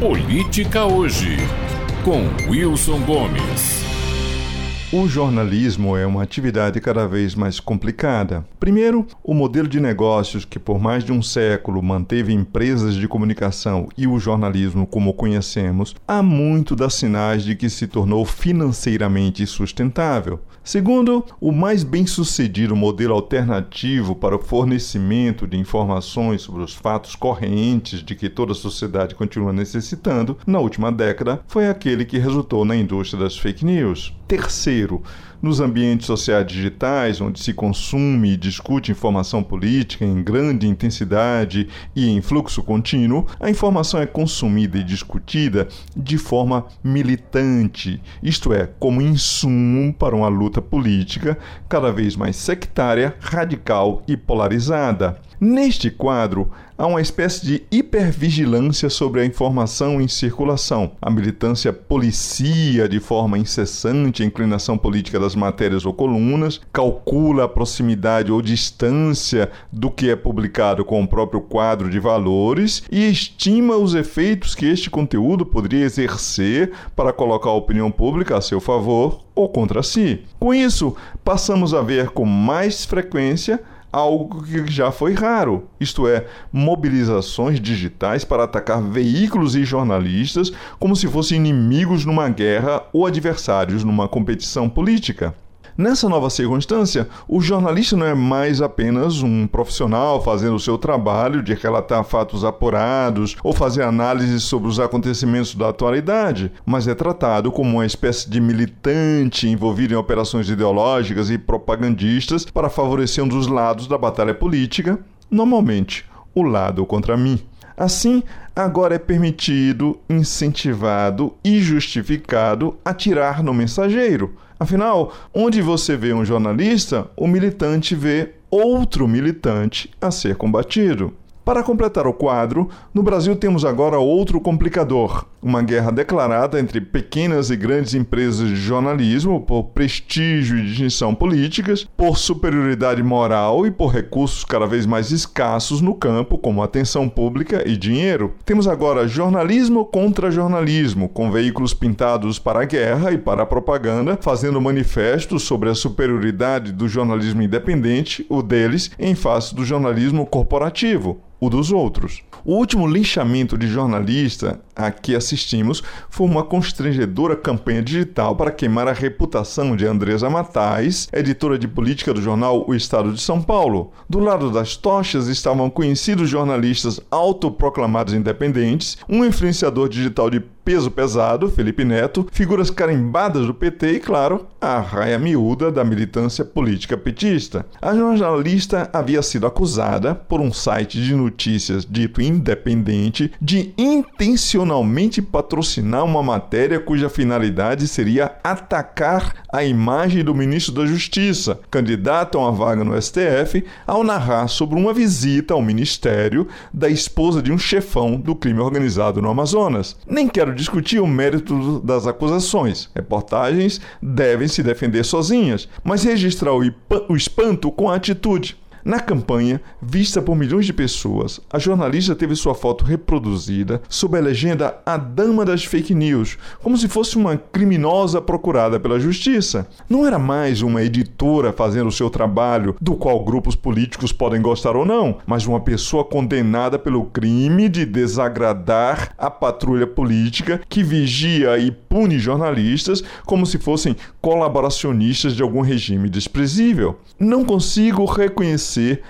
Política Hoje, com Wilson Gomes. O jornalismo é uma atividade cada vez mais complicada. Primeiro, o modelo de negócios que por mais de um século manteve empresas de comunicação e o jornalismo como conhecemos, há muito das sinais de que se tornou financeiramente sustentável. Segundo, o mais bem-sucedido modelo alternativo para o fornecimento de informações sobre os fatos correntes de que toda a sociedade continua necessitando, na última década, foi aquele que resultou na indústria das fake news. Terceiro, nos ambientes sociais digitais, onde se consome e discute informação política em grande intensidade e em fluxo contínuo, a informação é consumida e discutida de forma militante, isto é, como insumo para uma luta política cada vez mais sectária, radical e polarizada. Neste quadro, há uma espécie de hipervigilância sobre a informação em circulação. A militância policia de forma incessante a inclinação política das matérias ou colunas, calcula a proximidade ou distância do que é publicado com o próprio quadro de valores e estima os efeitos que este conteúdo poderia exercer para colocar a opinião pública a seu favor ou contra si. Com isso, passamos a ver com mais frequência algo que já foi raro, isto é, mobilizações digitais para atacar veículos e jornalistas como se fossem inimigos numa guerra ou adversários numa competição política. Nessa nova circunstância, o jornalista não é mais apenas um profissional fazendo o seu trabalho de relatar fatos apurados ou fazer análises sobre os acontecimentos da atualidade, mas é tratado como uma espécie de militante envolvido em operações ideológicas e propagandistas para favorecer um dos lados da batalha política, normalmente o lado contra mim. Assim, agora é permitido, incentivado e justificado atirar no mensageiro Afinal, onde você vê um jornalista, o militante vê outro militante a ser combatido. Para completar o quadro, no Brasil temos agora outro complicador: uma guerra declarada entre pequenas e grandes empresas de jornalismo por prestígio e distinção políticas, por superioridade moral e por recursos cada vez mais escassos no campo, como atenção pública e dinheiro. Temos agora jornalismo contra jornalismo, com veículos pintados para a guerra e para a propaganda, fazendo manifestos sobre a superioridade do jornalismo independente, o deles, em face do jornalismo corporativo o dos outros. O último linchamento de jornalista a que assistimos foi uma constrangedora campanha digital para queimar a reputação de Andresa Matais, editora de política do jornal O Estado de São Paulo. Do lado das tochas estavam conhecidos jornalistas autoproclamados independentes, um influenciador digital de peso pesado, Felipe Neto, figuras carimbadas do PT e, claro, a raia miúda da militância política petista. A jornalista havia sido acusada por um site de notícias dito independente de intencionalmente patrocinar uma matéria cuja finalidade seria atacar a imagem do ministro da Justiça, candidato a uma vaga no STF, ao narrar sobre uma visita ao ministério da esposa de um chefão do crime organizado no Amazonas. Nem quero discutir o mérito das acusações. Reportagens devem se defender sozinhas, mas registrar o espanto com a atitude. Na campanha, vista por milhões de pessoas, a jornalista teve sua foto reproduzida sob a legenda A Dama das Fake News, como se fosse uma criminosa procurada pela justiça. Não era mais uma editora fazendo o seu trabalho, do qual grupos políticos podem gostar ou não, mas uma pessoa condenada pelo crime de desagradar a patrulha política que vigia e pune jornalistas como se fossem colaboracionistas de algum regime desprezível. Não consigo reconhecer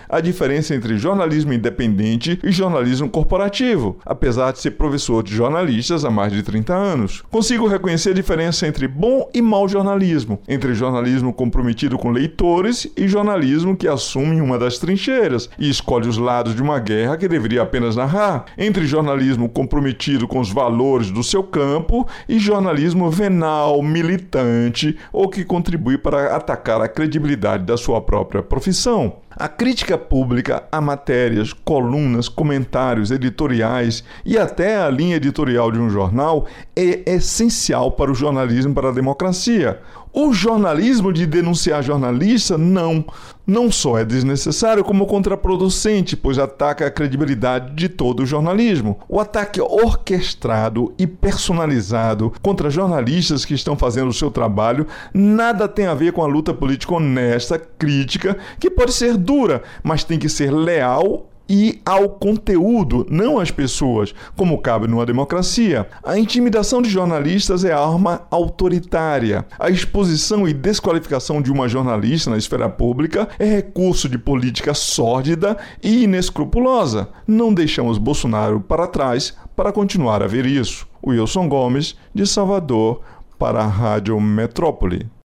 a diferença entre jornalismo independente e jornalismo corporativo, apesar de ser professor de jornalistas há mais de 30 anos. Consigo reconhecer a diferença entre bom e mau jornalismo, entre jornalismo comprometido com leitores e jornalismo que assume uma das trincheiras e escolhe os lados de uma guerra que deveria apenas narrar, entre jornalismo comprometido com os valores do seu campo e jornalismo venal, militante ou que contribui para atacar a credibilidade da sua própria profissão. A crítica pública a matérias, colunas, comentários, editoriais e até a linha editorial de um jornal é essencial para o jornalismo para a democracia. O jornalismo de denunciar jornalista, não. Não só é desnecessário, como contraproducente, pois ataca a credibilidade de todo o jornalismo. O ataque orquestrado e personalizado contra jornalistas que estão fazendo o seu trabalho nada tem a ver com a luta política honesta, crítica, que pode ser dura, mas tem que ser leal e ao conteúdo, não às pessoas, como cabe numa democracia. A intimidação de jornalistas é arma autoritária. A exposição e desqualificação de uma jornalista na esfera pública é recurso de política sórdida e inescrupulosa. Não deixamos Bolsonaro para trás para continuar a ver isso. Wilson Gomes, de Salvador, para a Rádio Metrópole.